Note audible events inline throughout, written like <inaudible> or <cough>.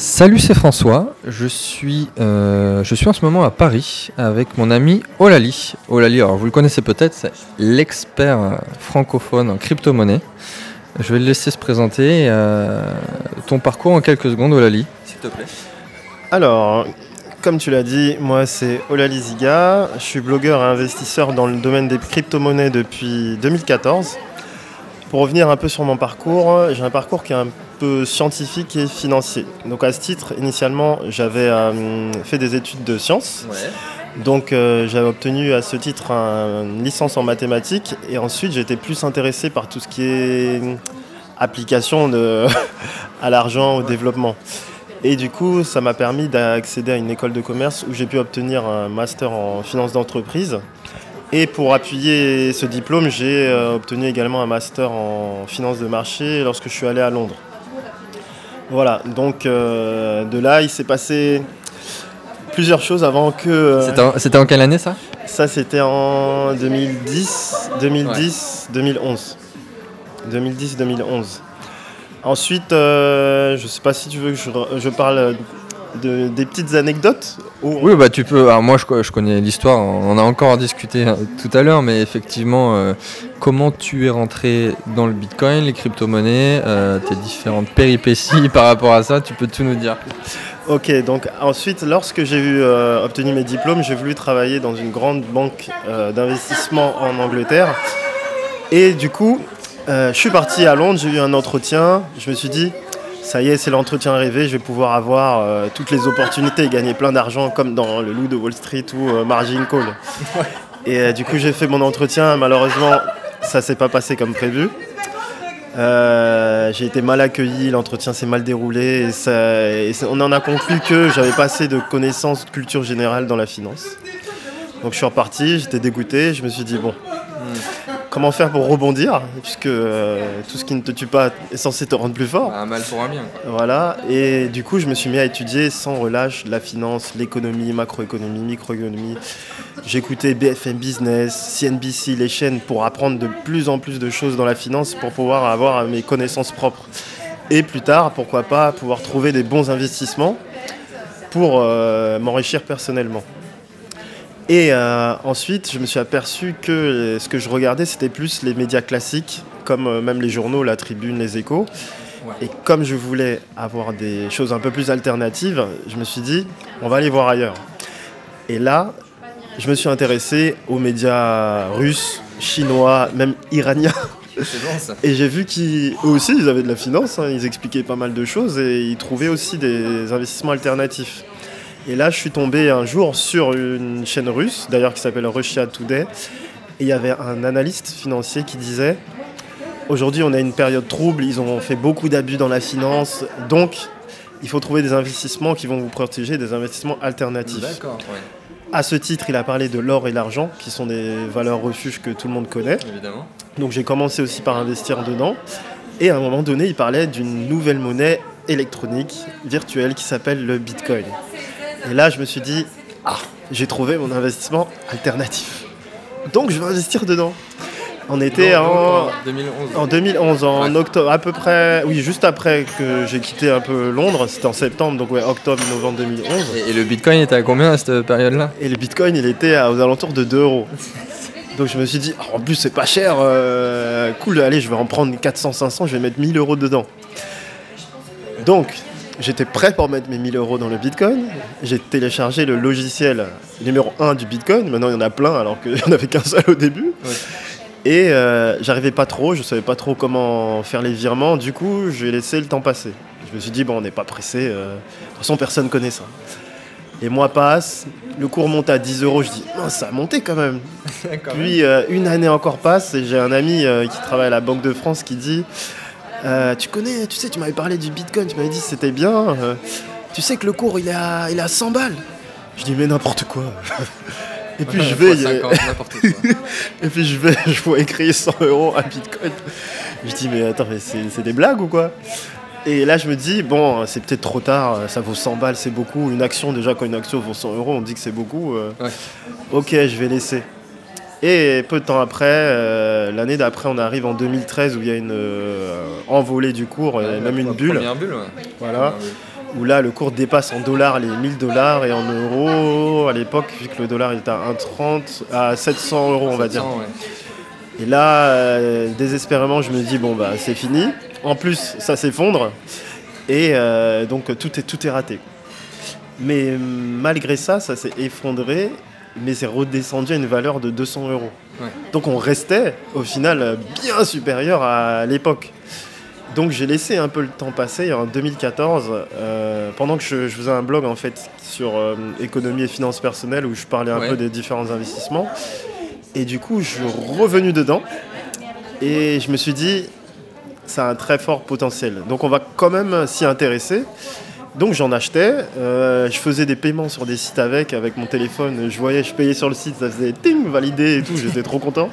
Salut, c'est François. Je suis, euh, je suis en ce moment à Paris avec mon ami Olali. Olali, alors vous le connaissez peut-être, c'est l'expert francophone en crypto-monnaie. Je vais le laisser se présenter. euh, ton parcours en quelques secondes, Olali, s'il te plaît. Alors, comme tu l'as dit, moi c'est Olali Ziga. Je suis blogueur et investisseur dans le domaine des crypto-monnaies depuis 2014. Pour revenir un peu sur mon parcours, j'ai un parcours qui est un peu scientifique et financier. Donc à ce titre, initialement, j'avais euh, fait des études de sciences. Donc euh, j'avais obtenu à ce titre un- une licence en mathématiques et ensuite j'étais plus intéressé par tout ce qui est application de, <laughs> à l'argent, au développement. Et du coup, ça m'a permis d'accéder à une école de commerce où j'ai pu obtenir un master en finance d'entreprise. Et pour appuyer ce diplôme, j'ai euh, obtenu également un master en finance de marché lorsque je suis allé à Londres. Voilà, donc euh, de là, il s'est passé plusieurs choses avant que... euh, C'était en, en quelle année ça? ça, c'était en 2010, 2010, 2011. 2010-2011. Ensuite, euh, je sais pas si tu veux que je, je parle de, des petites anecdotes. ou- Oui, bah tu peux. Alors moi, je, je connais l'histoire. On en a encore discuté euh, tout à l'heure, mais effectivement, euh, comment tu es rentré dans le Bitcoin, les crypto-monnaies, euh, tes différentes péripéties <laughs> par rapport à ça, tu peux tout nous dire. Ok, donc ensuite, lorsque j'ai eu, euh, obtenu mes diplômes, j'ai voulu travailler dans une grande banque euh, d'investissement en Angleterre. Et du coup, je suis parti à Londres, j'ai eu un entretien. Je me suis dit, ça y est, c'est l'entretien rêvé, je vais pouvoir avoir euh, toutes les opportunités et gagner plein d'argent comme dans le loup de Wall Street ou euh, Margin Call. Et euh, du coup, j'ai fait mon entretien. Malheureusement, ça s'est pas passé comme prévu. J'ai été mal accueilli, l'entretien s'est mal déroulé et, ça- et ça- on en a conclu que j'avais pas assez de connaissances de culture générale dans la finance. Donc je suis reparti, j'étais dégoûté, je me suis dit bon, comment faire pour rebondir puisque euh, tout ce qui ne te tue pas est censé te rendre plus fort. Un mal pour un bien. Voilà, et du coup je me suis mis à étudier sans relâche la finance, l'économie, macroéconomie, microéconomie. J'écoutais BFM Business, CNBC, les chaînes pour apprendre de plus en plus de choses dans la finance pour pouvoir avoir mes connaissances propres. Et plus tard, pourquoi pas, pouvoir trouver des bons investissements pour euh, m'enrichir personnellement. Et euh, ensuite, je me suis aperçu que euh, ce que je regardais, c'était plus les médias classiques, comme euh, même les journaux, la Tribune, les Échos. Et comme je voulais avoir des choses un peu plus alternatives, je me suis dit, on va aller voir ailleurs. Et là, je me suis intéressé aux médias russes, chinois, même iraniens. C'est bon ça. Et j'ai vu qu'eux aussi, ils avaient de la finance, hein, ils expliquaient pas mal de choses et ils trouvaient aussi des investissements alternatifs. Et là, je suis tombé un jour sur une chaîne russe, d'ailleurs qui s'appelle Russia Today, et il y avait un analyste financier qui disait Aujourd'hui, on a une période trouble, ils ont fait beaucoup d'abus dans la finance, donc il faut trouver des investissements qui vont vous protéger, des investissements alternatifs. D'accord, ouais, À ce titre, il a parlé de l'or et l'argent, qui sont des valeurs refuges que tout le monde connaît. évidemment. Donc j'ai commencé aussi par investir dedans. Et à un moment donné, il parlait d'une nouvelle monnaie électronique, virtuelle, qui s'appelle le Bitcoin. Et là, je me suis dit, ah, j'ai trouvé mon investissement alternatif. Donc je vais investir dedans. On était Donc, en, 2011. en 2011, en Ouais. octobre, à peu près, oui, juste après que j'ai quitté un peu Londres, c'était en septembre, donc ouais, octobre, novembre 2011. Et, et le Bitcoin était à combien à cette période-là? Et le bitcoin, il était à- aux alentours de 2 euros. Donc je me suis dit, Ah, en plus c'est pas cher, euh, cool, allez, je vais en prendre 400, 500, je vais mettre 1000 euros dedans. Donc j'étais prêt pour mettre mes 1000 euros dans le bitcoin. J'ai téléchargé le logiciel numéro 1 du bitcoin. Maintenant il y en a plein alors qu'il n'y en avait qu'un seul au début. Ouais. Et euh, j'arrivais pas trop, je savais pas trop comment faire les virements. Du coup, j'ai laissé le temps passer. Je me suis dit, bon, on n'est pas pressé. euh, de toute façon, personne connaît ça. Les mois passent, le cours monte à 10 euros. Je dis, mince, ça a monté <laughs> quand même. Puis euh, une année encore passe et j'ai un ami euh, qui travaille à la Banque de France qui dit euh, Tu connais, tu sais, tu m'avais parlé du bitcoin, tu m'avais dit que c'était bien. euh, tu sais que le cours il est à, il est à 100 balles. Je dis Mais n'importe quoi. <laughs> et puis je vais. Fois 50, n'importe quoi. <laughs> Et puis je vais, je vois écrire 100 euros à Bitcoin. Je dis, mais attends, mais c'est c'est des blagues ou quoi? Et là, je me dis, bon, c'est peut-être trop tard, ça vaut 100 balles, c'est beaucoup. Une action, déjà, quand une action vaut 100 euros, on dit que c'est beaucoup. euh, Ouais. Ok, je vais laisser. Et peu de temps après, euh, l'année d'après, on arrive en 2013 où il y a une euh, envolée du cours, euh, même une bulle. Bulle, ouais. Voilà. Où là, le cours dépasse en dollars les 1000 dollars et en euros, à l'époque, vu que le dollar était à 1,30, à 700 euros, on va dire. 700, ouais. Et là, euh, désespérément, je me dis, bon, bah, c'est fini. En plus, ça s'effondre. Et donc, tout est, tout est raté. Mais malgré ça, ça s'est effondré, mais c'est redescendu à une valeur de 200 euros. Ouais. Donc, on restait, au final, bien supérieur à l'époque. Donc, j'ai laissé un peu le temps passer. En 2014, euh, pendant que je, je faisais un blog, en fait, sur euh, économie et finances personnelles, où je parlais un Ouais. peu des différents investissements, et du coup, je suis revenu dedans. Et je me suis dit, ça a un très fort potentiel. Donc on va quand même s'y intéresser. Donc j'en achetais, euh, je faisais des paiements sur des sites avec, avec mon téléphone. Je voyais, je payais sur le site, ça faisait ting, validé et tout, j'étais trop content.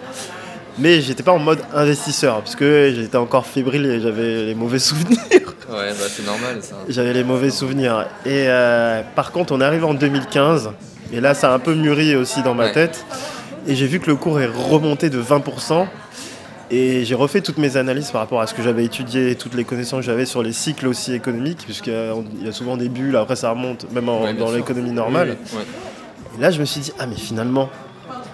Mais j'étais pas en mode investisseur, parce que j'étais encore fébrile et j'avais les mauvais souvenirs. <laughs> Ouais, bah c'est normal ça. J'avais les mauvais souvenirs. Et euh, par contre, on arrive en 2015, et là, ça a un peu mûri aussi dans ma Ouais. tête. Et j'ai vu que le cours est remonté de 20%. Et j'ai refait toutes mes analyses par rapport à ce que j'avais étudié, toutes les connaissances que j'avais sur les cycles aussi économiques, puisqu'il y a il y a souvent des bulles, après ça remonte, même en- Ouais, bien dans l'économie normale. Oui, oui, Et là, je me suis dit, ah, mais finalement,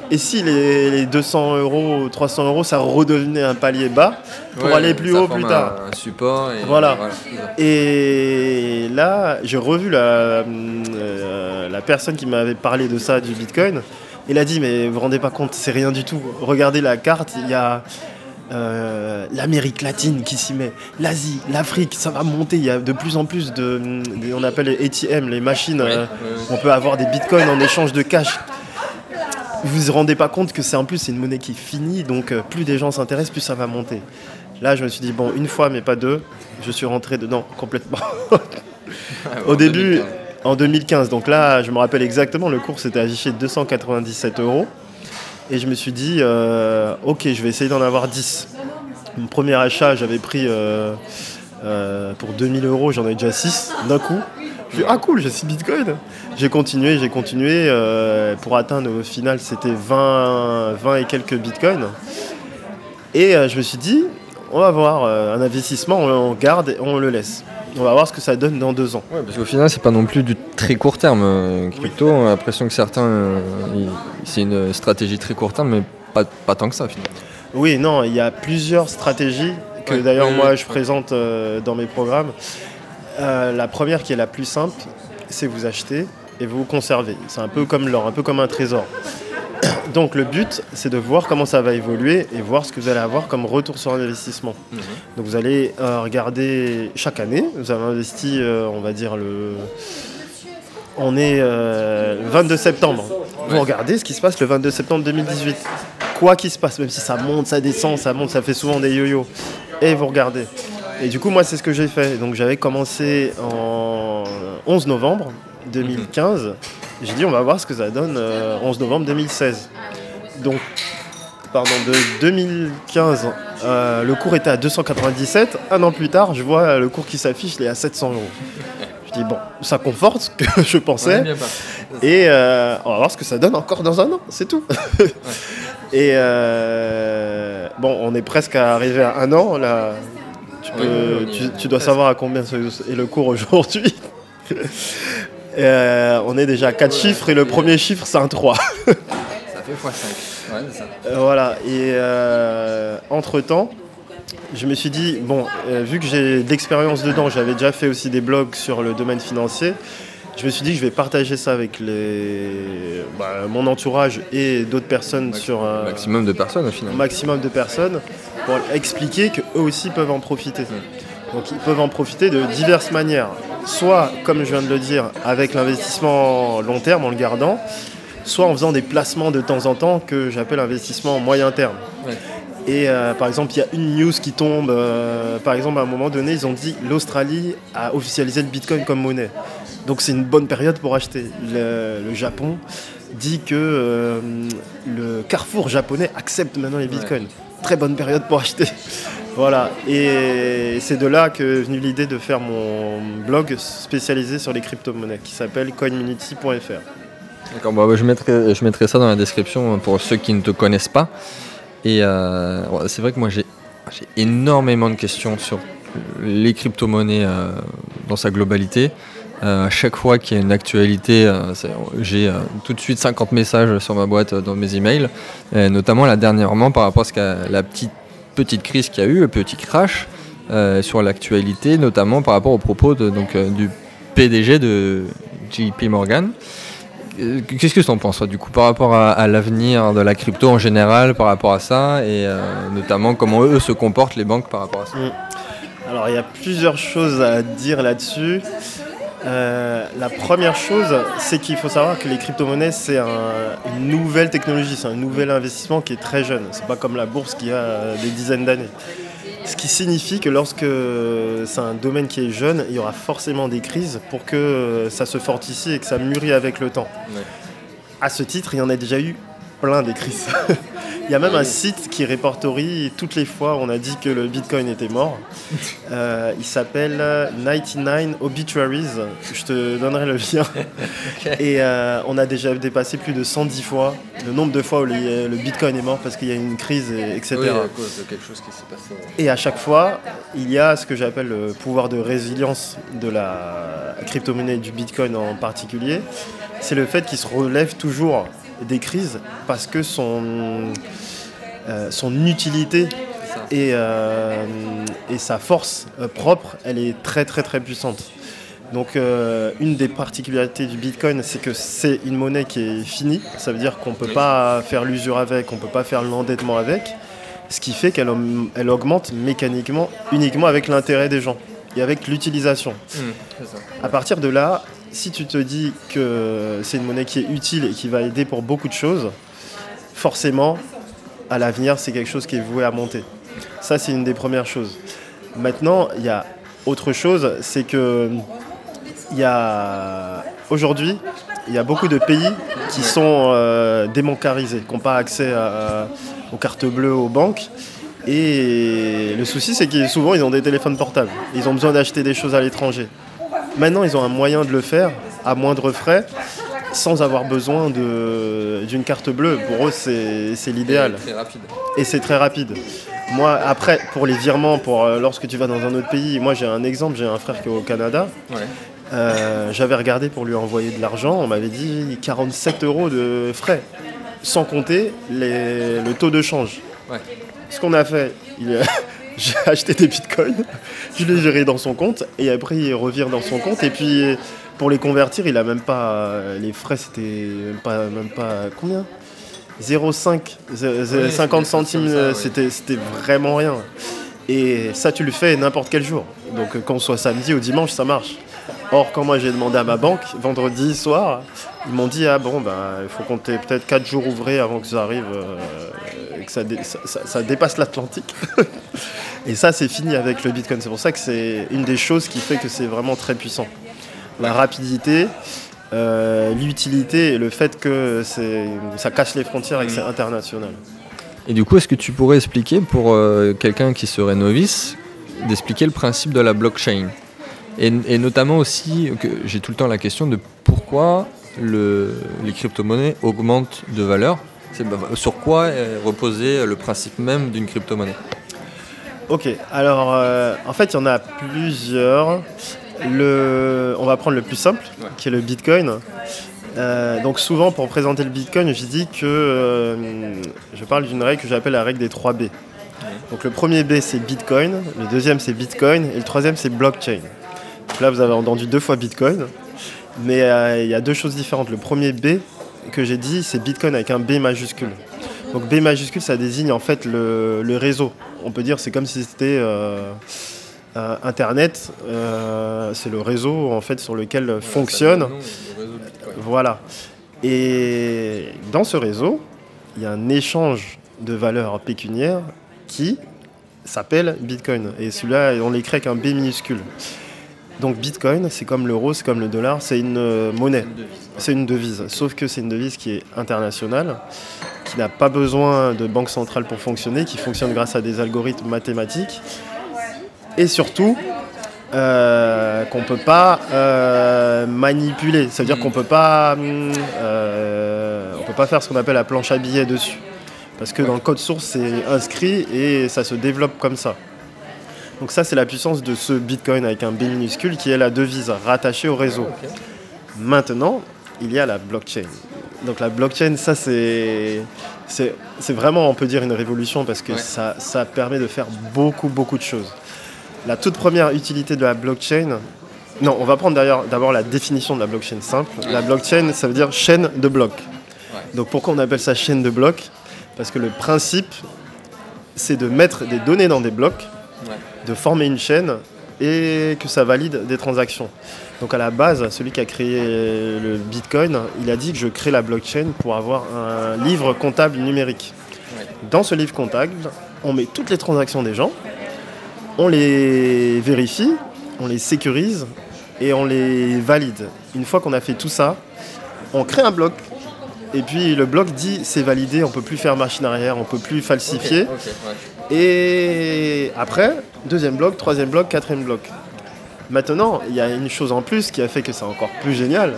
et si les, les 200 euros, 300 euros, ça redevenait un palier bas pour Ouais, aller plus haut plus tard Un support et Voilà. ça. Et là, j'ai revu la, euh, la personne qui m'avait parlé de ça, du Bitcoin. Il a dit, mais vous vous rendez pas compte, c'est rien du tout. Regardez la carte, il y a euh, l'Amérique latine qui s'y met, l'Asie, l'Afrique, ça va monter. Il y a de plus en plus de, on appelle les ATM, les machines. Euh, on peut avoir des bitcoins en échange de cash. Vous vous rendez pas compte que c'est en plus c'est une monnaie qui est finie, donc euh, plus des gens s'intéressent, plus ça va monter. Là, je me suis dit bon, une fois mais pas deux, je suis rentré dedans complètement. <laughs> Au début, 2015. en 2015, donc là, je me rappelle exactement, le cours s'était affiché 297 euros, et je me suis dit euh, ok, je vais essayer d'en avoir 10. Mon premier achat, j'avais pris euh, euh, pour 2000 euros, j'en ai déjà 6 d'un coup. Je dit, ah cool, j'ai 6 bitcoins. J'ai continué, j'ai continué. pour atteindre au final, c'était 20, 20 et quelques bitcoins. Et je me suis dit, on va voir un investissement, on, on garde et on le laisse. On va voir ce que ça donne dans deux ans. Ouais, parce qu'au final, c'est pas non plus du très court terme. euh, crypto, on a l'impression que certains, euh, c'est une stratégie très court terme, mais pas, pas tant que ça finalement. Oui, non, il y a plusieurs stratégies que Ouais, d'ailleurs moi je ouais. présente euh, dans mes programmes. Euh, la première qui est la plus simple, c'est vous acheter et vous conservez. C'est un peu comme l'or, un peu comme un trésor. <coughs> Donc le but, c'est de voir comment ça va évoluer et voir ce que vous allez avoir comme retour sur investissement. Donc vous allez euh, regarder chaque année, vous avez investi, euh, on va dire le... On est euh, le 22 septembre. Vous regardez ce qui se passe le 22 septembre 2018. Quoi qu'il se passe, même si ça monte, ça descend, ça monte, ça fait souvent des yo-yo. Et vous regardez. Et du coup, moi, c'est ce que j'ai fait. Donc j'avais commencé en 11 novembre 2015. J'ai dit, on va voir ce que ça donne euh, 11 novembre 2016. Donc, pardon, de 2015, euh, le cours était à 297. Un an plus tard, je vois le cours qui s'affiche, il est à 700 euros. Je dis, bon, ça conforte ce que <laughs> je pensais. Et euh, on va voir ce que ça donne encore dans un an, c'est tout. <laughs> Et euh, bon, on est presque arrivé à un an. Là, tu, peux- dois savoir à combien est le cours aujourd'hui. <laughs> Euh, on est déjà à 4 chiffres et le premier chiffre c'est un 3. Ça fait x5. Ouais, c'est ça. Euh, voilà, et entre temps, je me suis dit, bon, euh, vu que j'ai de l'expérience dedans, j'avais déjà fait aussi des blogs sur le domaine financier, je me suis dit que je vais partager ça avec les, bah, mon entourage et d'autres personnes sur un Maximum de personnes au final. maximum de personnes pour expliquer qu'eux aussi peuvent en profiter. Donc ils peuvent en profiter de diverses manières. Soit, comme je viens de le dire, avec l'investissement long terme en le gardant, soit en faisant des placements de temps en temps que j'appelle investissement moyen terme. Ouais. Et euh, par exemple, il y a une news qui tombe. euh, par exemple, à un moment donné, ils ont dit l'Australie a officialisé le Bitcoin comme monnaie. Donc c'est une bonne période pour acheter. Le, le Japon dit que euh, le carrefour japonais accepte maintenant les bitcoins. Très bonne période pour acheter. Voilà. Et c'est de là que est venue l'idée de faire mon blog spécialisé sur les crypto-monnaies qui s'appelle coinmunity.fr. D'accord, bah, je, mettrai, ça dans la description pour ceux qui ne te connaissent pas. Et euh, c'est vrai que moi j'ai énormément de questions sur les crypto-monnaies euh, dans sa globalité. Euh, à chaque fois qu'il y a une actualité, j'ai tout de suite 50 messages sur ma boîte dans mes emails, notamment là dernièrement par rapport à, ce la petite, petite crise qu'il y a eu, le petit crash sur l'actualité, notamment par rapport aux propos de, donc, du PDG de JP Morgan. Euh, qu'est-ce que tu en penses, du coup, par rapport à, l'avenir de la crypto en général, par rapport à ça, et euh, notamment comment eux se comportent, les banques, par rapport à ça? Mm. Alors, il y a plusieurs choses à dire là-dessus. Euh, la première chose, c'est qu'il faut savoir que les crypto-monnaies, c'est une nouvelle technologie, c'est un nouvel investissement qui est très jeune. C'est pas comme la bourse qui a des dizaines d'années. Ce qui signifie que lorsque c'est un domaine qui est jeune, il y aura forcément des crises pour que ça se fortifie et que ça mûrit avec le temps. À ce titre, il y en a déjà eu plein des crises. <laughs> Il y a même un site qui répertorie toutes les fois où on a dit que le Bitcoin était mort. Euh, il s'appelle 99 Obituaries. Je te donnerai le lien. Et euh, on a déjà dépassé plus de 110 fois le nombre de fois où le, Bitcoin est mort parce qu'il y a une crise, etc. Oui, à cause de quelque chose qui s'est passé. Et à chaque fois, il y a ce que j'appelle le pouvoir de résilience de la crypto-monnaie du Bitcoin en particulier. C'est le fait qu'il se relève toujours des crises parce que son, euh, son utilité et, euh, et, sa force euh, propre, elle est très très très puissante. Donc une des particularités du Bitcoin, c'est que c'est une monnaie qui est finie. Ça veut dire qu'on ne peut pas faire l'usure avec, on ne peut pas faire l'endettement avec. Ce qui fait qu'elle elle augmente mécaniquement uniquement avec l'intérêt des gens et avec l'utilisation. Mmh, à partir de là, si tu te dis que c'est une monnaie qui est utile et qui va aider pour beaucoup de choses, forcément, à l'avenir, c'est quelque chose qui est voué à monter. Ça, c'est une des premières choses. Maintenant, il y a autre chose, c'est que il y a aujourd'hui, il y a beaucoup de pays qui sont euh, démoncarisés, qui n'ont pas accès aux cartes bleues, aux banques. Et le souci, c'est que souvent, ils ont des téléphones portables. Ils ont besoin d'acheter des choses à l'étranger. Maintenant, ils ont un moyen de le faire à moindre frais sans avoir besoin d'une carte bleue. Pour eux, c'est l'idéal. Et c'est très rapide. Moi, après, pour les virements, pour euh, lorsque tu vas dans un autre pays, moi j'ai un exemple, j'ai un frère qui est au Canada. Euh, j'avais regardé pour lui envoyer de l'argent, on m'avait dit 47 euros de frais, sans compter le taux de change. Ce qu'on a fait, il, <laughs> <laughs> j'ai acheté des bitcoins, je les géré dans son compte et après il revient dans son compte et puis pour les convertir, il a même pas les frais c'était même pas même pas combien? 0,5 50 centimes, c'était c'était vraiment rien. Et ça tu le fais n'importe quel jour. Donc qu'on soit samedi ou dimanche, ça marche. Or, quand moi j'ai demandé à ma banque, vendredi soir, ils m'ont dit Ah bon, ben, il faut compter peut-être 4 jours ouvrés avant que ça arrive, euh, et que ça, ça dépasse l'Atlantique. <laughs> Et ça, c'est fini avec le Bitcoin. C'est pour ça que c'est une des choses qui fait que c'est vraiment très puissant. La rapidité, euh, l'utilité et le fait que ça cache les frontières et que c'est international. Et du coup, est-ce que tu pourrais expliquer pour euh, quelqu'un qui serait novice, d'expliquer le principe de la blockchain? Et, notamment aussi, que j'ai tout le temps la question de pourquoi le, les crypto-monnaies augmentent de valeur. Sur quoi reposait le principe même d'une crypto-monnaie? Ok, alors euh, en fait il y en a plusieurs. On va prendre le plus simple, qui est le Bitcoin. Euh, donc souvent pour présenter le Bitcoin, je dis que euh, je parle d'une règle que j'appelle la règle des 3 B. Donc le premier B c'est Bitcoin, le deuxième c'est Bitcoin et le troisième c'est blockchain. Donc là vous avez entendu deux fois Bitcoin, mais il y a deux choses différentes. Le premier B que j'ai dit c'est Bitcoin avec un B majuscule. Donc B majuscule ça désigne en fait le réseau on peut dire c'est comme si c'était euh, Internet, euh, c'est le réseau en fait sur lequel fonctionne. Voilà. Et dans ce réseau, il y a un échange de valeurs pécuniaires qui s'appelle Bitcoin. Et celui-là, on l'écrit avec un B minuscule. Donc Bitcoin, c'est comme l'euro, c'est comme le dollar, c'est une euh, monnaie, c'est une devise. Sauf que c'est une devise qui est internationale qui n'a pas besoin de banque centrale pour fonctionner, qui fonctionne grâce à des algorithmes mathématiques. Et surtout, euh, qu'on peut pas euh, manipuler. C'est-à-dire Mm. qu'on peut pas, euh, on peut pas faire ce qu'on appelle la planche à billets dessus, parce que dans le code source c'est inscrit et ça se développe comme ça. Donc ça c'est la puissance de ce Bitcoin avec un B minuscule qui est la devise rattachée au réseau. Maintenant, il y a la blockchain. Donc la blockchain, ça c'est c'est c'est vraiment, on peut dire, une révolution parce que Ouais. ça, ça permet de faire beaucoup, beaucoup de choses. La toute première utilité de la blockchain, non, on va prendre d'ailleurs d'abord la définition de la blockchain simple. La blockchain, ça veut dire chaîne de blocs. Ouais. Donc pourquoi on appelle ça chaîne de blocs? Parce que le principe, c'est de mettre des données dans des blocs, Ouais. de former une chaîne et que ça valide des transactions. Donc à la base, celui qui a créé le Bitcoin, il a dit que je crée la blockchain pour avoir un livre comptable numérique. Ouais. Dans ce livre comptable, on met toutes les transactions des gens, on les vérifie, on les sécurise et on les valide. Une fois qu'on a fait tout ça, on crée un bloc. Et puis le bloc dit c'est validé, on peut plus faire machine arrière, on peut plus falsifier. Ouais. Et après, deuxième bloc, troisième bloc, quatrième bloc. Maintenant, il y a une chose en plus qui a fait que c'est encore plus génial.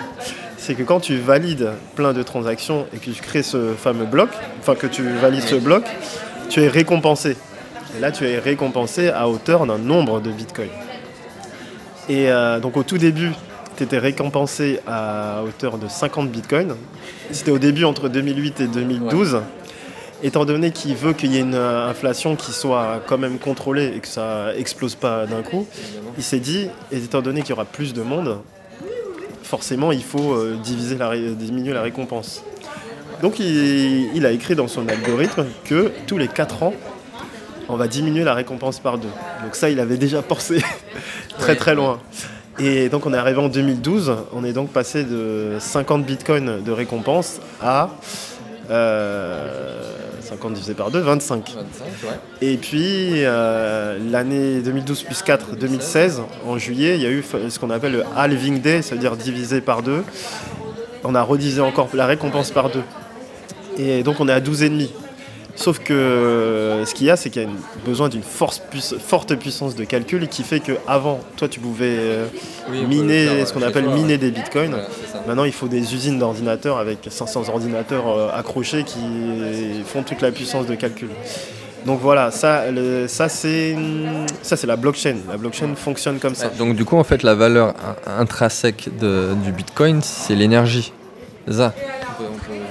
C'est que quand tu valides plein de transactions et que tu crées ce fameux bloc, enfin que tu valides ce bloc, tu es récompensé. Et là, tu es récompensé à hauteur d'un nombre de bitcoins. Et euh, donc au tout début, tu étais récompensé à hauteur de 50 bitcoins. C'était au début entre 2008 et 2012. Étant donné qu'il veut qu'il y ait une euh, inflation qui soit quand même contrôlée et que ça explose pas d'un coup, il s'est dit, et étant donné qu'il y aura plus de monde, forcément il faut euh, diviser la diminuer la récompense. Donc il, il a écrit dans son algorithme que tous les 4 ans, on va diminuer la récompense par deux. Donc ça, il avait déjà pensé <laughs> très très loin. Et donc on est arrivé en 2012, on est donc passé de 50 bitcoins de récompense à euh, 50 divisé par 2, 25. 25, ouais. Et puis euh, l'année 2012 plus 4, 2016, en juillet, il y a eu ce qu'on appelle le halving day, c'est-à-dire divisé par 2. On a redivisé encore la récompense par 2. Et donc on est à 12,5. Sauf que euh, ce qu'il y a, c'est qu'il y a une- besoin d'une force puiss- forte puissance de calcul qui fait que avant, toi tu pouvais euh, Oui, miner faire, ce qu'on chez appelle toi, miner ouais. des bitcoins. Voilà. Maintenant, il faut des usines d'ordinateurs avec 500 ordinateurs euh, accrochés qui font toute la puissance de calcul. Donc voilà, ça, le- ça c'est ça c'est la blockchain. La blockchain fonctionne comme ça. Donc du coup, en fait, la valeur in- intrinsèque de- du Bitcoin, c'est l'énergie. C'est ça?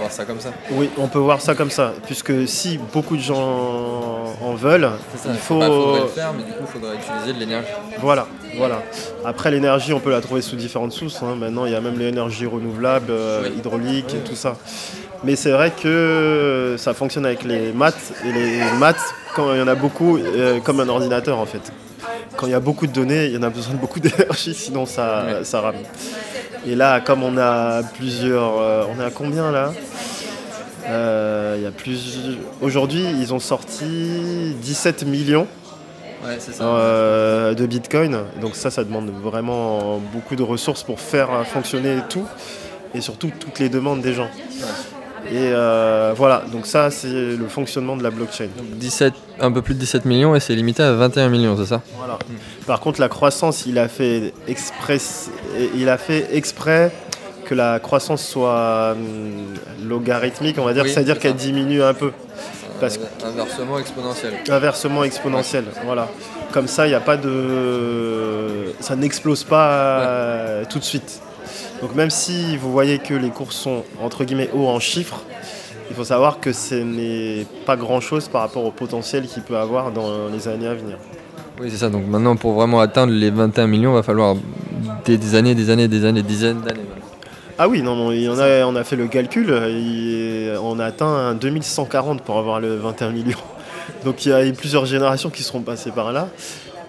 Voir ça comme ça. Oui, on peut voir ça comme ça, puisque si beaucoup de gens en veulent, ça. il faut Bah, faudrait le faire, mais du coup, il faudrait utiliser de l'énergie. voilà, voilà. Après l'énergie, on peut la trouver sous différentes sources. hein. Maintenant, il y a même l'énergie renouvelable, euh, Oui. hydraulique et tout ça. Mais c'est vrai que ça fonctionne avec les maths et les maths, quand il y en a beaucoup, euh, comme un ordinateur en fait. Quand il y a beaucoup de données, il y en a besoin de beaucoup <laughs> d'énergie, sinon ça, Ouais. ça rame. Et là, comme on a plusieurs, euh, on est à combien là? Euh, Il y a plus. Aujourd'hui, ils ont sorti 17 millions Ouais, c'est ça. euh, de Bitcoin. Donc ça, ça demande vraiment beaucoup de ressources pour faire fonctionner tout et surtout toutes les demandes des gens. Et euh, voilà, donc ça, c'est le fonctionnement de la blockchain. Donc 17, un peu plus de 17 millions et c'est limité à 21 millions, c'est ça? Voilà. Par contre, la croissance, il a fait exprès, il a fait exprès que la croissance soit hum, logarithmique, on va dire, Oui, c'est-à-dire c'est qu'elle diminue un peu. Parce Inversement exponentiel. inversement exponentielle. Voilà. Comme ça, il n'y a pas de. Ça n'explose pas euh, tout de suite. Donc, même si vous voyez que les cours sont entre guillemets hauts en chiffres, il faut savoir que ce n'est pas grand chose par rapport au potentiel qu'il peut avoir dans les années à venir. Oui, c'est ça. Donc maintenant, pour vraiment atteindre les 21 millions, il va falloir des, des années, des années, des années, des dizaines d'années. Ah oui, non, non, il y en a, on a fait le calcul, il- on a atteint un 2140 pour avoir le 21 millions. <laughs> Donc il y a eu plusieurs générations qui seront passées par là.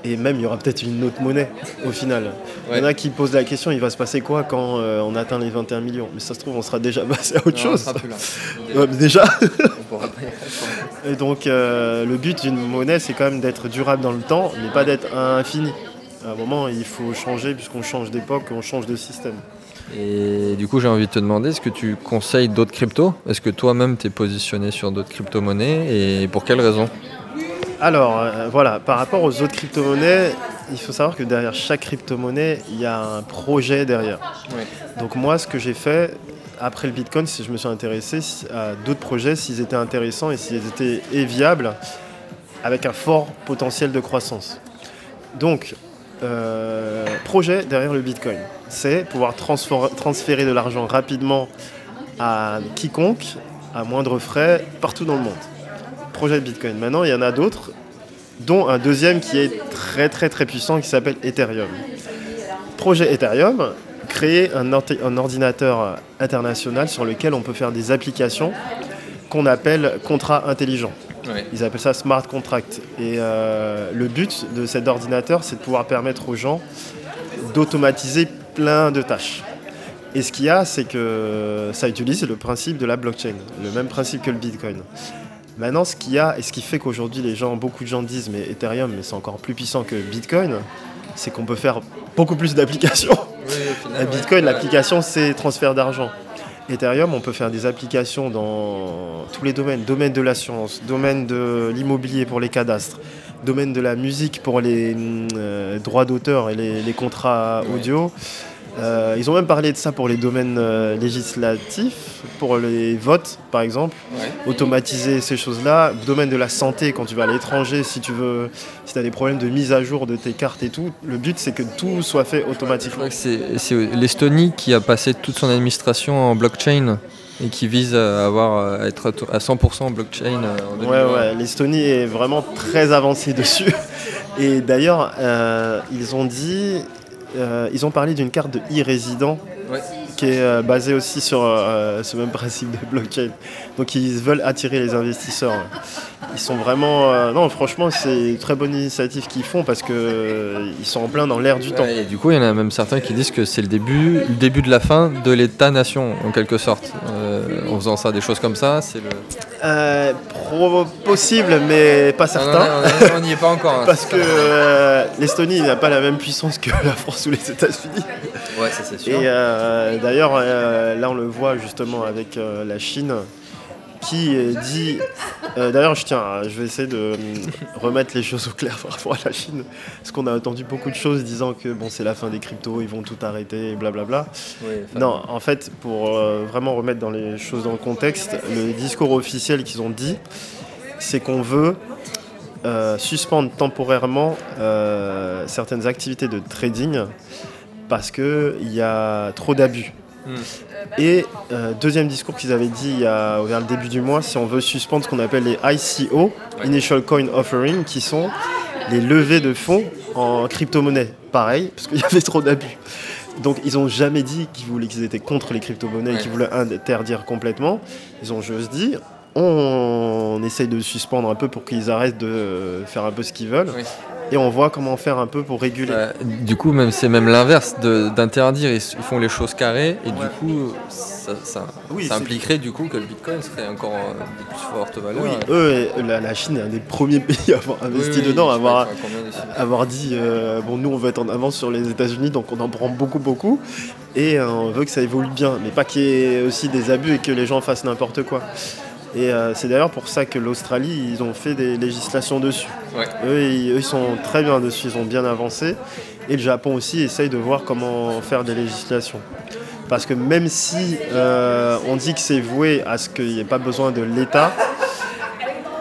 Et même, il y aura peut-être une autre monnaie au final. Il y en a qui posent la question, il va se passer quoi quand euh, on atteint les 21 millions? Mais ça se trouve, on sera déjà <laughs> passé à autre Non, on chose. sera plus là. <laughs> Ouais, mais déjà. On pourra pas y <laughs> répondre. Et donc, euh, le but d'une monnaie, c'est quand même d'être durable dans le temps, mais pas d'être infini. À un moment, il faut changer, puisqu'on change d'époque, on change de système. Et du coup, j'ai envie de te demander, est-ce que tu conseilles d'autres cryptos? Est-ce que toi-même, tu es positionné sur d'autres crypto-monnaies? Et pour quelles raisons Alors, euh, voilà, par rapport aux autres crypto-monnaies, il faut savoir que derrière chaque crypto-monnaie, il y a un projet derrière. Donc moi, ce que j'ai fait après le Bitcoin, c'est que je me suis intéressé à d'autres projets, s'ils étaient intéressants et s'ils étaient viables, avec un fort potentiel de croissance. Donc, euh, projet derrière le Bitcoin, c'est pouvoir transférer de l'argent rapidement à quiconque, à moindre frais, partout dans le monde. Projet de Bitcoin. Maintenant, il y en a d'autres dont un deuxième qui est très très très puissant qui s'appelle Ethereum. Projet Ethereum, créer un, ordinateur international sur lequel on peut faire des applications qu'on appelle contrats intelligents. Ils appellent ça smart contract. Et euh, le but de cet ordinateur, c'est de pouvoir permettre aux gens d'automatiser plein de tâches. Et ce qu'il y a, c'est que ça utilise le principe de la blockchain, le même principe que le Bitcoin. Maintenant, ce qu'il y a, et ce qui fait qu'aujourd'hui, les gens, beaucoup de gens disent, mais Ethereum, mais c'est encore plus puissant que Bitcoin, c'est qu'on peut faire beaucoup plus d'applications. <laughs> Bitcoin, l'application, c'est transfert d'argent. Ethereum, on peut faire des applications dans tous les domaines. Domaine de l'assurance, domaine de l'immobilier pour les cadastres, domaine de la musique pour les euh, droits d'auteur et les, contrats audio. Euh, ils ont même parlé de ça pour les domaines euh, législatifs, pour les votes par exemple, automatiser ces choses-là. Domaine de la santé, quand tu vas à l'étranger, si tu veux, si tu as des problèmes de mise à jour de tes cartes et tout, le but c'est que tout soit fait automatiquement. C'est l'Estonie qui a passé toute son administration en blockchain et qui vise à, avoir, à être à 100% en blockchain. Euh, en ouais, ouais, l'Estonie est vraiment très avancée <laughs> dessus. Et d'ailleurs, ils ont dit euh, ils ont parlé d'une carte de e-résident qui est euh, basée aussi sur euh, ce même principe de blockchain. Donc ils veulent attirer les investisseurs. Ils sont vraiment... non, franchement, c'est une très bonne initiative qu'ils font parce qu'ils sont en plein dans l'air du temps. Et du coup, il y en a même certains qui disent que c'est le début, le début de la fin de l'État-nation, en quelque sorte. en faisant ça, des choses comme ça, c'est le... possible, mais pas certain. on n'y est pas encore. Hein. <laughs> parce que l'Estonie n'a pas la même puissance que la France ou les États-Unis. Ouais, ça c'est sûr. Et euh, d'ailleurs, euh, là on le voit justement avec euh, la Chine qui dit. d'ailleurs, je tiens, je vais essayer de remettre les choses au clair par rapport à la Chine, parce qu'on a entendu beaucoup de choses disant que bon, c'est la fin des cryptos, ils vont tout arrêter, et blablabla. non, en fait, pour vraiment remettre dans les choses dans le contexte, le discours officiel qu'ils ont dit, c'est qu'on veut euh, suspendre temporairement euh, certaines activités de trading parce qu'il y a trop d'abus. Hmm. Et euh, deuxième discours qu'ils avaient dit il y a, vers le début du mois, si on veut suspendre ce qu'on appelle les ICO, Initial Coin Offering, qui sont les levées de fonds en crypto-monnaie. Pareil, parce qu'il y avait trop d'abus. Donc ils n'ont jamais dit qu'ils voulaient qu'ils étaient contre les crypto-monnaies, qu'ils voulaient interdire complètement. Ils ont juste dit on, essaye de suspendre un peu pour qu'ils arrêtent de faire un peu ce qu'ils veulent. Et on voit comment faire un peu pour réguler. Euh, du coup, même c'est même l'inverse d'interdire. Ils, font les choses carrées et du coup, ça, impliquerait du coup que le Bitcoin serait encore euh, de plus forte valeur. Oui, eux, la, Chine est un des premiers pays à avoir investi dedans, à avoir, avoir dit euh, bon, nous on veut être en avance sur les États-Unis, donc on en prend beaucoup, beaucoup, et on veut que ça évolue bien, mais pas qu'il y ait aussi des abus et que les gens fassent n'importe quoi. Et euh, c'est d'ailleurs pour ça que l'Australie, ils ont fait des législations dessus. Eux, ils, sont très bien dessus, ils ont bien avancé. Et le Japon aussi essaye de voir comment faire des législations. Parce que même si euh, on dit que c'est voué à ce qu'il n'y ait pas besoin de l'État,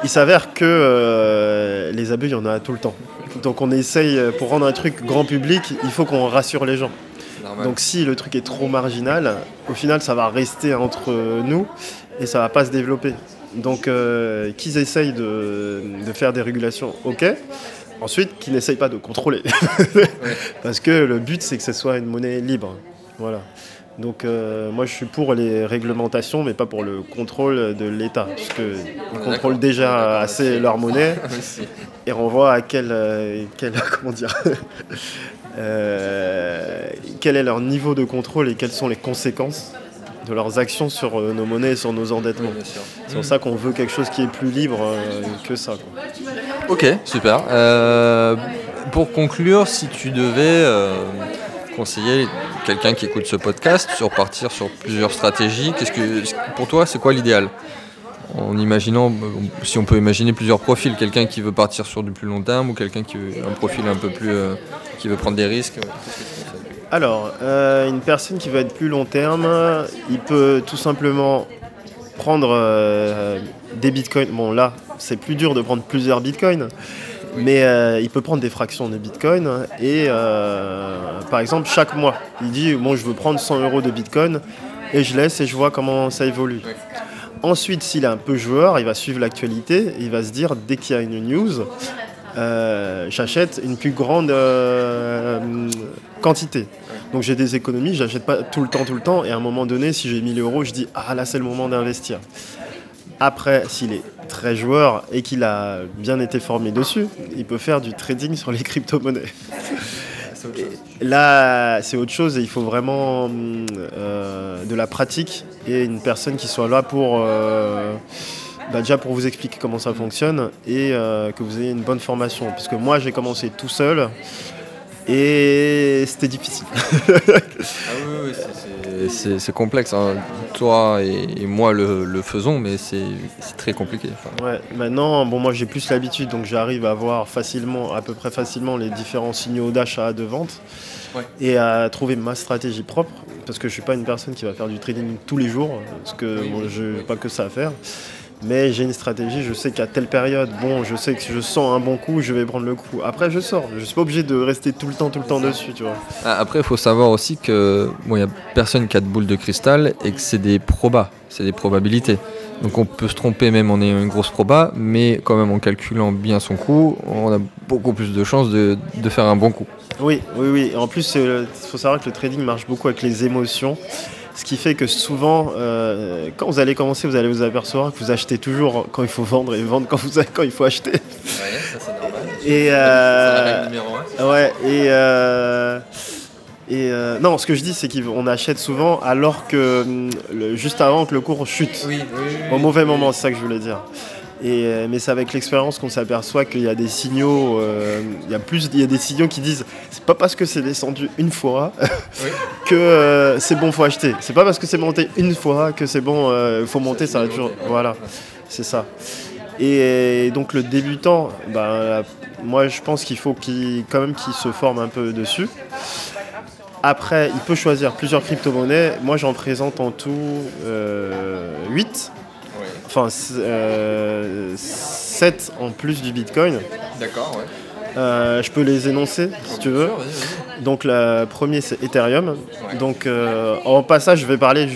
il s'avère que euh, les abus, il y en a tout le temps. Donc on essaye, pour rendre un truc grand public, il faut qu'on rassure les gens. Donc si le truc est trop marginal, au final ça va rester entre nous et ça va pas se développer. Donc euh, qu'ils essayent de, faire des régulations, ok. Ensuite, qu'ils n'essayent pas de contrôler. <laughs> Parce que le but, c'est que ce soit une monnaie libre. Voilà. Donc euh, moi, je suis pour les réglementations, mais pas pour le contrôle de l'État. Puisqu'ils contrôlent déjà assez leur monnaie. <laughs> et on voit à quel, euh, quel <laughs> comment dire, quel est leur niveau de contrôle et quelles sont les conséquences de leurs actions sur euh, nos monnaies et sur nos endettements. c'est pour ça qu'on veut quelque chose qui est plus libre euh, que ça. Ok, super. Euh, pour conclure, si tu devais conseiller quelqu'un qui écoute ce podcast sur partir sur plusieurs stratégies, qu'est-ce que pour toi c'est quoi l'idéal? En imaginant, si on peut imaginer plusieurs profils, quelqu'un qui veut partir sur du plus long terme ou quelqu'un qui veut un profil un peu plus, qui veut prendre des risques. Alors, une personne qui veut être plus long terme, il peut tout simplement prendre des bitcoins. Bon là, c'est plus dur de prendre plusieurs bitcoins. Mais euh, il peut prendre des fractions de Bitcoin et euh, par exemple chaque mois, il dit bon je veux prendre 100 euros de Bitcoin et je laisse et je vois comment ça évolue. Ensuite, s'il est un peu joueur, il va suivre l'actualité, il va se dire dès qu'il y a une news, euh, j'achète une plus grande quantité. Donc j'ai des économies, j'achète pas tout le temps, tout le temps, et à un moment donné, si j'ai 1000 euros, je dis ah là c'est le moment d'investir. Après, s'il est très joueur et qu'il a bien été formé dessus, il peut faire du trading sur les crypto-monnaies. Là, c'est autre chose et il faut vraiment euh, de la pratique et une personne qui soit là pour euh, bah, déjà pour vous expliquer comment ça fonctionne et euh, que vous ayez une bonne formation. Parce que moi, j'ai commencé tout seul et c'était difficile. ah oui, c'est complexe. Hein. Toi et, moi le, faisons, mais c'est très compliqué. Ouais, maintenant, bon, moi j'ai plus l'habitude, donc j'arrive à voir facilement, à peu près facilement, les différents signaux d'achat, de vente, et à trouver ma stratégie propre, parce que je suis pas une personne qui va faire du trading tous les jours, parce que je n'ai pas que ça à faire mais j'ai une stratégie, je sais qu'à telle période, bon, je sais que si je sens un bon coup, je vais prendre le coup. Après, je sors. Je suis pas obligé de rester tout le temps, tout le temps dessus, tu vois. Ah, après, il faut savoir aussi que bon, il y a personne qui a de boule de cristal et que c'est des probas, c'est des probabilités. Donc on peut se tromper même en ayant une grosse proba, mais quand même en calculant bien son coup, on a beaucoup plus de chances de, de faire un bon coup. Oui, oui, oui. En plus, il faut savoir que le trading marche beaucoup avec les émotions. Ce qui fait que souvent, euh, quand vous allez commencer, vous allez vous apercevoir que vous achetez toujours quand il faut vendre et vendre quand, vous, quand il faut acheter. Ouais, ça c'est normal. Et, euh, ouais, et, euh, et euh, non, ce que je dis, c'est qu'on achète souvent alors que juste avant que le cours chute. Oui, oui, Au mauvais moment, c'est ça que je voulais dire. Euh, mais c'est avec l'expérience qu'on s'aperçoit qu'il y a des signaux, euh, il y a plus, il y a des signaux qui disent c'est pas parce que c'est descendu une fois <laughs> que euh, c'est bon faut acheter. C'est pas parce que c'est monté une fois que c'est bon il faut monter ça va toujours. Voilà, c'est ça. Et, donc le débutant, bah, moi je pense qu'il faut qu'il quand même qu'il se forme un peu dessus. Après, il peut choisir plusieurs crypto-monnaies. Moi, j'en présente en tout 8 enfin 7 euh, en plus du Bitcoin. D'accord, ouais. Euh, je peux les énoncer si tu veux. Donc le premier c'est Ethereum. Donc euh, en passage je vais parler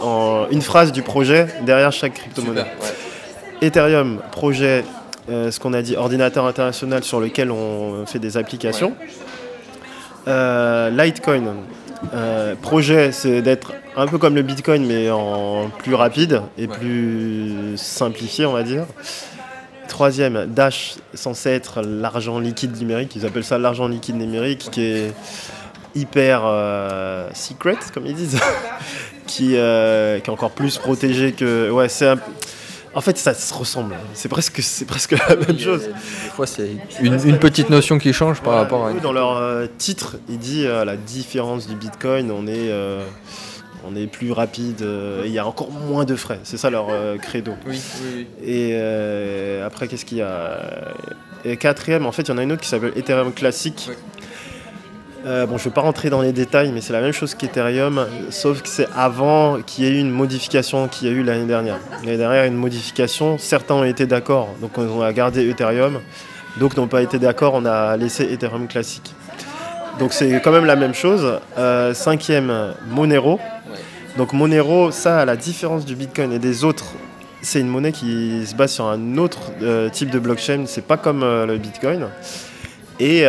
en une phrase du projet derrière chaque crypto-monnaie. Ethereum, projet, ce qu'on a dit, ordinateur international sur lequel on fait des applications. Litecoin, euh, projet, c'est d'être un peu comme le Bitcoin, mais en plus rapide et plus simplifié, on va dire. Troisième, Dash, censé être l'argent liquide numérique. Ils appellent ça l'argent liquide numérique, qui est hyper euh, secret, comme ils disent, <laughs> qui, euh, qui, est encore plus protégé que. Ouais, c'est un, en fait, ça se ressemble. C'est presque, c'est presque la même chose. Des fois, c'est une, petite notion qui change par rapport à. Dans leur euh, titre, il dit euh, la différence du Bitcoin, on est, euh, on est plus rapide, il y a encore moins de frais. C'est ça leur credo. Oui, oui, Et après, qu'est-ce qu'il y a? Et quatrième, en fait, il y en a une autre qui s'appelle Ethereum classique. Euh, bon, je ne vais pas rentrer dans les détails, mais c'est la même chose qu'Ethereum, sauf que c'est avant qu'il y ait eu une modification qu'il y a eu l'année dernière. L'année dernière, une modification, certains ont été d'accord, donc on a gardé Ethereum, d'autres n'ont pas été d'accord, on a laissé Ethereum classique. Donc c'est quand même la même chose. Euh, cinquième, Monero. Donc Monero, ça, à la différence du Bitcoin et des autres, c'est une monnaie qui se base sur un autre euh, type de blockchain. C'est pas comme le Bitcoin. Et,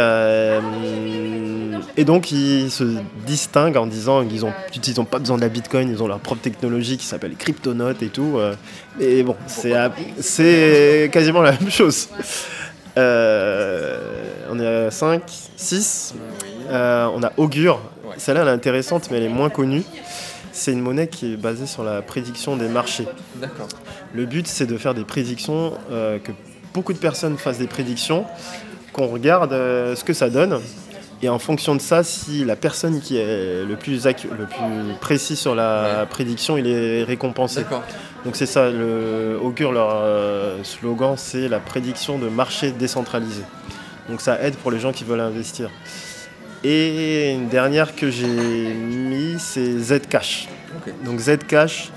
et donc ils se distinguent en disant qu'ils n'ont pas besoin de la Bitcoin, ils ont leur propre technologie qui s'appelle Cryptonote et tout. Euh. et bon, c'est quasiment la même chose. Euh, on est à 5, 6. on a Augure. Celle-là, elle est intéressante, mais elle est moins connue. C'est une monnaie qui est basée sur la prédiction des marchés. Le but, c'est de faire des prédictions, que beaucoup de personnes fassent des prédictions qu'on regarde euh, ce que ça donne. Et en fonction de ça, si la personne qui est le plus, accu- le plus précis sur la Ouais. prédiction, il est récompensé. Donc c'est ça, le Augure, leur euh, slogan, c'est la prédiction de marché décentralisé. Donc ça aide pour les gens qui veulent investir. Et une dernière que j'ai mis, c'est Zcash. Donc Zcash,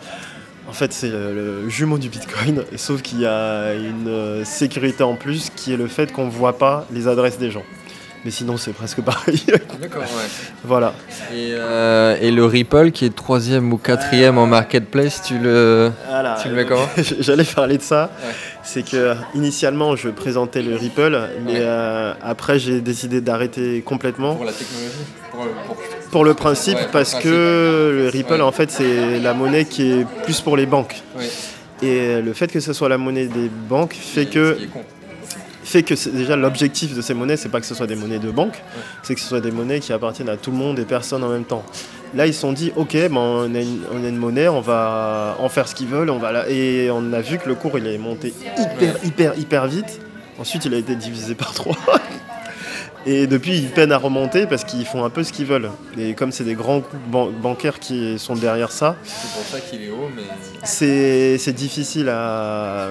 en fait c'est le, le jumeau du Bitcoin, <laughs> sauf qu'il y a une euh, sécurité en plus qui est le fait qu'on ne voit pas les adresses des gens. Mais sinon c'est presque <laughs> pareil. D'accord, ouais. voilà. Et, euh, et le Ripple qui est troisième ou quatrième en marketplace, tu le. Voilà. Tu le mets comment <laughs> J'allais parler de ça. Ouais. C'est que initialement je présentais le Ripple, mais Ouais. euh, après j'ai décidé d'arrêter complètement la technologie pour, pour le principe pour le parce principe. que le Ripple en fait c'est la monnaie qui est plus pour les banques. Et le fait que ce soit la monnaie des banques fait que fait que déjà l'objectif de ces monnaies, c'est pas que ce soit des monnaies de banque, c'est que ce soit des monnaies qui appartiennent à tout le monde et personne en même temps. Là, ils se sont dit, ok, ben, on, a une, on a une monnaie, on va en faire ce qu'ils veulent, on va la... et on a vu que le cours il est monté hyper, hyper, hyper vite. Ensuite, il a été divisé par <laughs> trois. Et depuis, ils peinent à remonter parce qu'ils font un peu ce qu'ils veulent. Et comme c'est des grands groupes ban- bancaires qui sont derrière ça, C'est pour ça qu'il est haut, mais. c'est difficile à,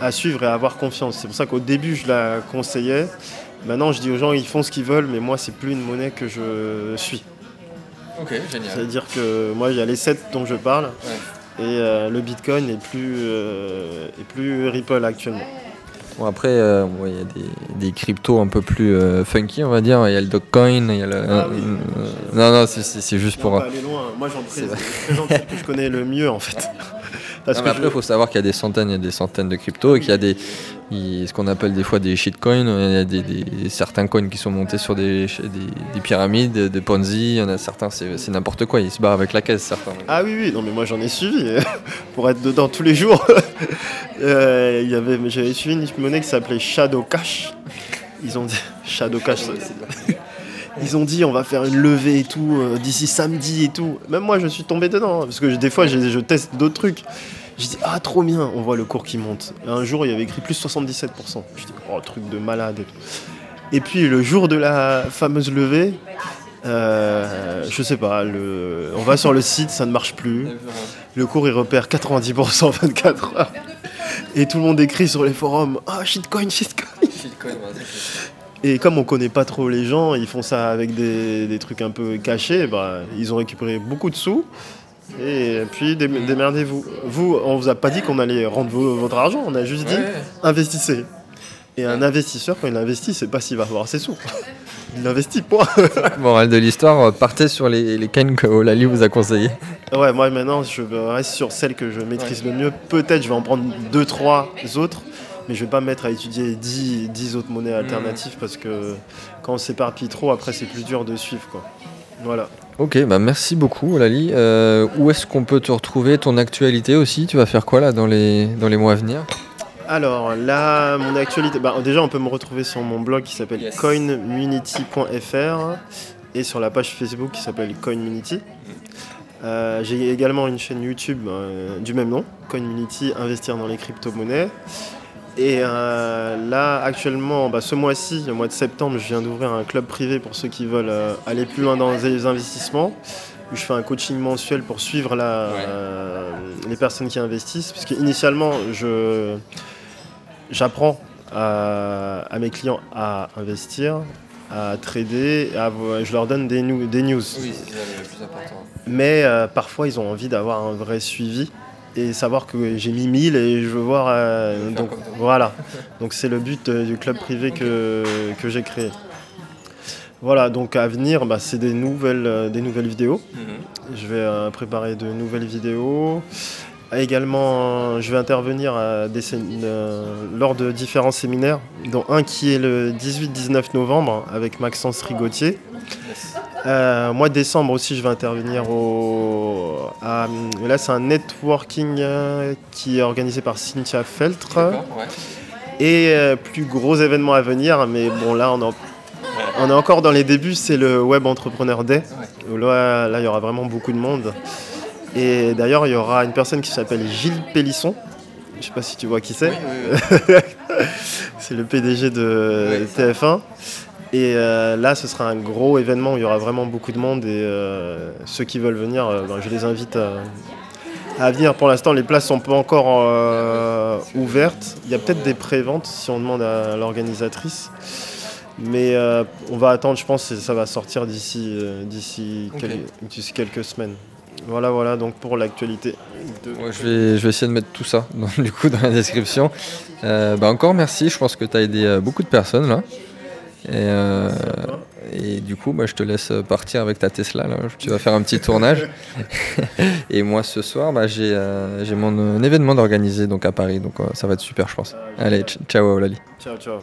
à suivre et à avoir confiance. C'est pour ça qu'au début, je la conseillais. Maintenant, je dis aux gens, ils font ce qu'ils veulent, mais moi, c'est plus une monnaie que je suis. Ok, génial. C'est-à-dire que moi, il y a les 7 dont je parle, Ouais. et euh, le Bitcoin est plus, euh, est plus Ripple actuellement. Bon, après, euh, ouais, il y a des, des cryptos un peu plus euh, funky, on va dire. Il y a le Dogecoin, il y a le. Ah oui. euh, non, non, c'est- juste pour. pas aller loin. Moi, j'en pré- présente celle que je connais le mieux, en fait. <laughs> Parce Non, que après, il je- faut savoir qu'il y a des centaines et des centaines de cryptos et qu'il y a des, ce qu'on appelle des fois des shitcoins. Il y a des, des- certains coins qui sont montés sur des, des, des pyramides, des Ponzi. Il y en a certains, c'est n'importe quoi. Ils se barrent avec la caisse, certains. Ah oui, oui, non, mais moi j'en ai suivi <laughs> pour être dedans tous les jours. <laughs> Euh, il y avait- J'avais suivi une monnaie qui s'appelait Shadow Cash. Ils ont dit <laughs> Shadow Cash. Ils ont dit on va faire une levée et tout euh, d'ici samedi et tout. Même moi je suis tombé dedans hein, parce que des fois je, teste d'autres trucs. Je dis ah trop bien, on voit le cours qui monte. Un jour il y avait écrit plus 77%. Je dis oh truc de malade et tout. Et puis le jour de la fameuse levée, euh, je sais pas, on va sur le site, ça ne marche plus. Le cours il repère 90% en 24 heures. Et tout le monde écrit sur les forums Ah shitcoin, shitcoin. Et comme on connaît pas trop les gens, ils font ça avec des, des trucs un peu cachés, bah, ils ont récupéré beaucoup de sous. Et puis dé- démerdez-vous. Vous, on vous a pas dit qu'on allait rendre vo- votre argent, on a juste dit investissez. Et un investisseur, quand il investit, c'est pas s'il va avoir ses sous. <laughs> Il investit, point. <laughs> Morale de l'histoire, euh, partez sur les, les cannes que Olali vous a conseillées. Ouais, moi maintenant, je reste sur celle que je maîtrise le mieux. Peut-être je vais en prendre deux, trois autres, mais je vais pas me mettre à étudier 10, 10 autres monnaies alternatives parce que quand on s'éparpille trop, après c'est plus dur de suivre. Quoi. Voilà. Ok, bah merci beaucoup Olali. Euh, où est-ce qu'on peut te retrouver Ton actualité aussi? Tu vas faire quoi là dans les, dans les mois à venir? Alors là, mon actualité, bah, déjà on peut me retrouver sur mon blog qui s'appelle Yes. coinmunity.fr et sur la page Facebook qui s'appelle Coinmunity. Euh, J'ai également une chaîne YouTube euh, du même nom, Coinmunity, investir dans les crypto-monnaies. Et euh, là, actuellement, bah, ce mois-ci, le mois de septembre, je viens d'ouvrir un club privé pour ceux qui veulent euh, aller plus loin dans les investissements. Où je fais un coaching mensuel pour suivre la- euh, les personnes qui investissent. Parce qu'initialement, je, j'apprends à, à mes clients à investir, à trader, à je leur donne des, news. Oui, c'est le plus important. Mais parfois, ils ont envie d'avoir un vrai suivi et savoir que j'ai mis 1000 et je veux voir. euh, donc voilà. Donc c'est le but euh, du club privé que, que j'ai créé. Voilà, donc à venir, bah, c'est des nouvelles, euh, des nouvelles vidéos. Je vais préparer de nouvelles vidéos. Également, je vais intervenir à des sé- lors de différents séminaires, dont un qui est le 18-19 novembre avec Maxence Rigotier. Euh, mois de décembre aussi, je vais intervenir au. à- là, c'est un networking euh, qui est organisé par Cynthia Feltre. Et euh, plus gros événement à venir, mais bon, là, on, en- on est encore dans les débuts, c'est le Web Entrepreneur Day. Là, là, il y aura vraiment beaucoup de monde. Et d'ailleurs, il y aura une personne qui s'appelle Gilles Pélisson. Je sais pas si tu vois qui c'est. <laughs> C'est le PDG de Oui, ça. TF1. Et là, ce sera un gros événement où il y aura vraiment beaucoup de monde et ceux qui veulent venir, ben, je les invite à, venir. Pour l'instant, les places sont pas encore ouvertes. Il y a peut-être des préventes si on demande à l'organisatrice. Mais on va attendre, je pense que ça va sortir d'ici quelques semaines. Voilà, voilà, donc pour l'actualité. je, vais, je vais essayer de mettre tout ça dans, <laughs> du coup, dans la description. Euh, bah encore merci, je pense que tu as aidé euh, beaucoup de personnes là. Et, euh, et du coup, bah, je te laisse partir avec ta Tesla. Là. Tu vas faire un petit tournage. <laughs> et moi, ce soir, bah, j'ai mon événement d'organiser donc à Paris. Donc ça va être super, je pense. Allez, ciao, Olali. Ciao, ciao.